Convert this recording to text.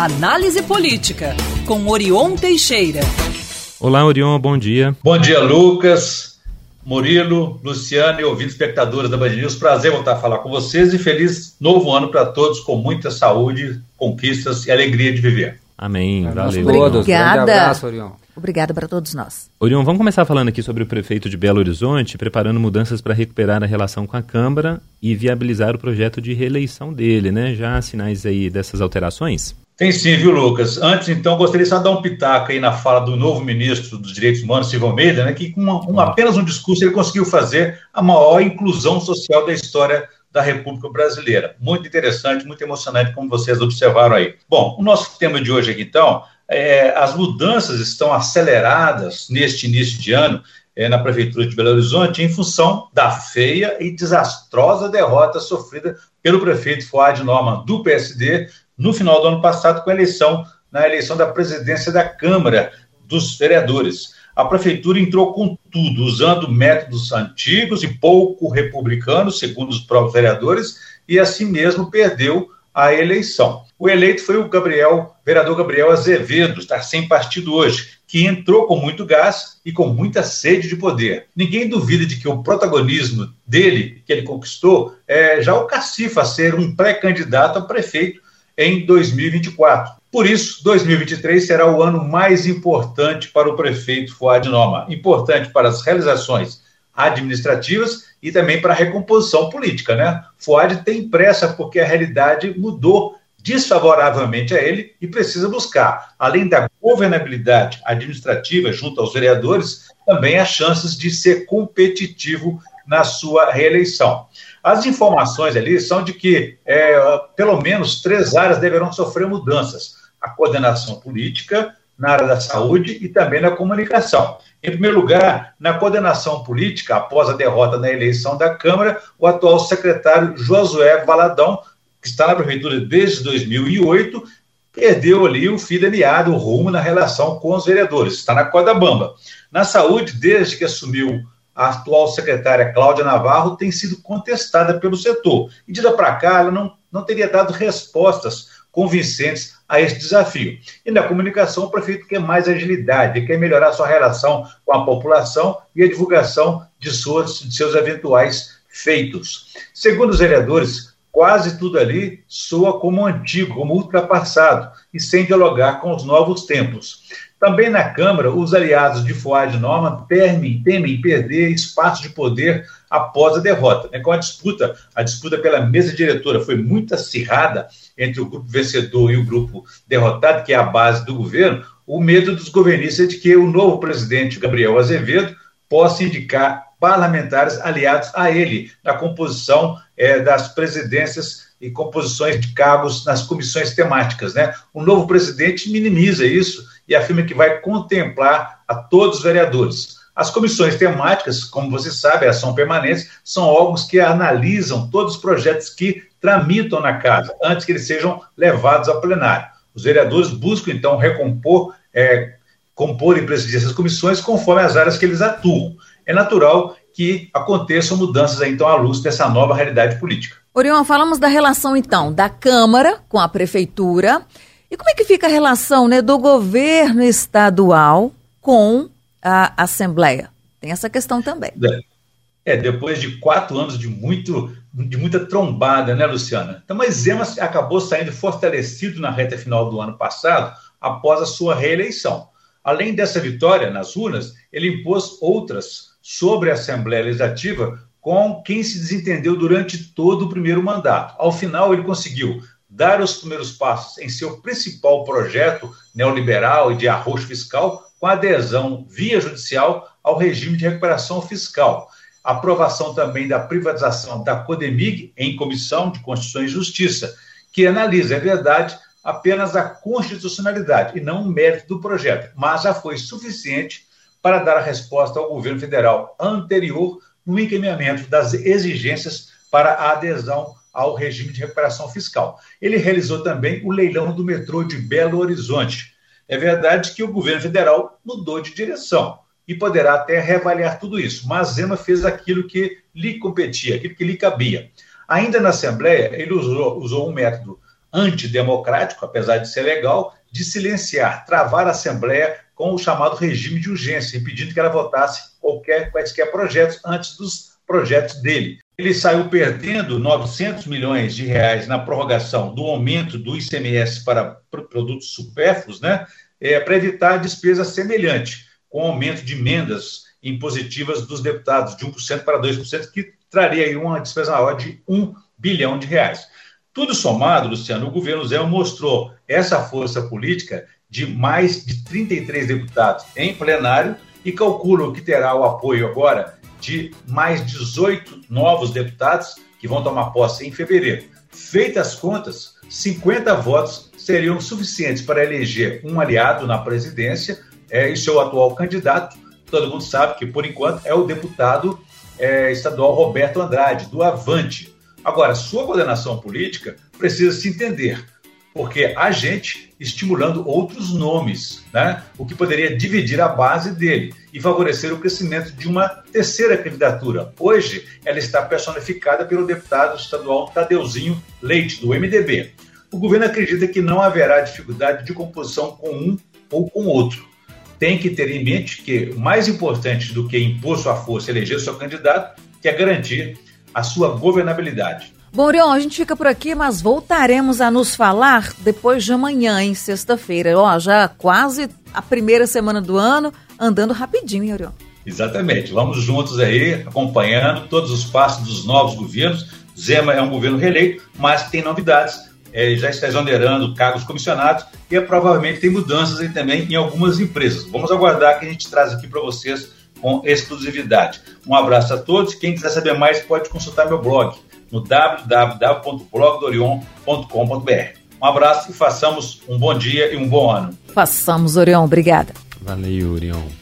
Análise Política, com Orion Teixeira. Olá, Orion, bom dia. Bom dia, Lucas, Murilo, Luciano e ouvintes espectadores da Band News. Prazer voltar a falar com vocês e feliz novo ano para todos, com muita saúde, conquistas e alegria de viver. Amém. Valeu. Obrigada. abraço, Orion. Obrigada para todos nós. Orion, vamos começar falando aqui sobre o prefeito de Belo Horizonte, preparando mudanças para recuperar a relação com a Câmara e viabilizar o projeto de reeleição dele, né? Já há sinais aí dessas alterações? Tem sim, viu, Lucas? Antes, então, gostaria só de dar um pitaco aí na fala do novo ministro dos Direitos Humanos, Silvio Almeida, né, que com uma, um, apenas um discurso ele conseguiu fazer a maior inclusão social da história da República Brasileira. Muito interessante, muito emocionante, como vocês observaram aí. Bom, o nosso tema de hoje aqui, então, é, as mudanças estão aceleradas neste início de ano é, na Prefeitura de Belo Horizonte em função da feia e desastrosa derrota sofrida pelo prefeito Fuad Norman do PSD no final do ano passado com a eleição, na eleição da presidência da Câmara dos Vereadores. A prefeitura entrou com tudo, usando métodos antigos e pouco republicanos, segundo os próprios vereadores, e assim mesmo perdeu a eleição. O eleito foi o Gabriel, vereador Gabriel Azevedo, está sem partido hoje, que entrou com muito gás e com muita sede de poder. Ninguém duvida de que o protagonismo dele, que ele conquistou, é, já o cacifa a ser um pré-candidato a prefeito em 2024. Por isso, 2023 será o ano mais importante para o prefeito Fuad Noma. Importante para as realizações administrativas e também para a recomposição política, né? Fuad tem pressa porque a realidade mudou desfavoravelmente a ele e precisa buscar, além da governabilidade administrativa junto aos vereadores, também as chances de ser competitivo na sua reeleição. As informações ali são de que é, pelo menos três áreas deverão sofrer mudanças: a coordenação política, na área da saúde e também na comunicação. Em primeiro lugar, na coordenação política, após a derrota na eleição da Câmara, o atual secretário Josué Valadão, que está na prefeitura desde 2008, perdeu ali o fio meada, o rumo na relação com os vereadores, está na corda bamba. Na saúde, desde que assumiu a atual secretária Cláudia Navarro tem sido contestada pelo setor. E de lá para cá, ela não, não teria dado respostas convincentes a esse desafio. E na comunicação, o prefeito quer mais agilidade, quer melhorar sua relação com a população e a divulgação de, suas, de seus eventuais feitos. Segundo os vereadores, quase tudo ali soa como antigo, como ultrapassado, e sem dialogar com os novos tempos. Também na Câmara, os aliados de Fuad Norman temem, temem perder espaço de poder após a derrota. Né? Com a disputa, a disputa pela mesa diretora foi muito acirrada entre o grupo vencedor e o grupo derrotado, que é a base do governo, o medo dos governistas é de que o novo presidente, Gabriel Azevedo, possa indicar parlamentares aliados a ele na composição é, das presidências e composições de cargos nas comissões temáticas. Né? O novo presidente minimiza isso e afirma que vai contemplar a todos os vereadores. As comissões temáticas, como você sabe, são permanentes, são órgãos que analisam todos os projetos que tramitam na casa, antes que eles sejam levados ao plenário. Os vereadores buscam, então, recompor, é, compor e presidir essas comissões conforme as áreas que eles atuam. É natural que aconteçam mudanças, então, à luz dessa nova realidade política. Orion, falamos da relação, então, da Câmara com a Prefeitura e como é que fica a relação né, do governo estadual com a Assembleia? Tem essa questão também. É, depois de quatro anos de, muito, de muita trombada, né, Luciana? Então, mas Zema acabou saindo fortalecido na reta final do ano passado, após a sua reeleição. Além dessa vitória nas urnas, ele impôs outras sobre a Assembleia Legislativa com quem se desentendeu durante todo o primeiro mandato. Ao final, ele conseguiu dar os primeiros passos em seu principal projeto neoliberal e de arroz fiscal, com adesão via judicial ao regime de recuperação fiscal. Aprovação também da privatização da Codemig em Comissão de Constituição e Justiça, que analisa, é verdade, apenas a constitucionalidade e não o mérito do projeto, mas já foi suficiente para dar a resposta ao governo federal anterior no encaminhamento das exigências para a adesão ao regime de recuperação fiscal. Ele realizou também o leilão do metrô de Belo Horizonte. É verdade que o governo federal mudou de direção e poderá até reavaliar tudo isso, mas Zema fez aquilo que lhe competia, aquilo que lhe cabia. Ainda na Assembleia, ele usou, usou um método antidemocrático, apesar de ser legal, de silenciar, travar a Assembleia com o chamado regime de urgência, impedindo que ela votasse qualquer, quaisquer projetos antes dos projetos dele. Ele saiu perdendo 900 milhões de reais na prorrogação do aumento do ICMS para produtos supérfluos, né, é, para evitar despesa semelhante, com aumento de emendas impositivas dos deputados de 1% para 2%, que traria aí uma despesa maior de 1 bilhão de reais. Tudo somado, Luciano, o governo Zé mostrou essa força política de mais de 33 deputados em plenário e calculam que terá o apoio agora de mais 18 novos deputados que vão tomar posse em fevereiro. Feitas as contas, 50 votos seriam suficientes para eleger um aliado na presidência é, e seu atual candidato. Todo mundo sabe que, por enquanto, é o deputado é, estadual Roberto Andrade, do Avante. Agora, sua coordenação política precisa se entender porque há gente estimulando outros nomes, né? o que poderia dividir a base dele e favorecer o crescimento de uma terceira candidatura. Hoje, ela está personificada pelo deputado estadual Tadeuzinho Leite, do MDB. O governo acredita que não haverá dificuldade de composição com um ou com outro. Tem que ter em mente que mais importante do que impor sua força e eleger seu candidato, que é garantir a sua governabilidade. Bom, Orion, a gente fica por aqui, mas voltaremos a nos falar depois de amanhã, em sexta-feira. Ó, já quase a primeira semana do ano, andando rapidinho, hein, Orion? Exatamente. Vamos juntos aí, acompanhando todos os passos dos novos governos. Zema é um governo reeleito, mas tem novidades. É, já está exonerando cargos comissionados e é, provavelmente tem mudanças aí também em algumas empresas. Vamos aguardar que a gente traz aqui para vocês com exclusividade. Um abraço a todos. Quem quiser saber mais pode consultar meu blog no www.blogdorion.com.br. Um abraço e façamos um bom dia e um bom ano. Façamos, Orion. Obrigada. Valeu, Orion.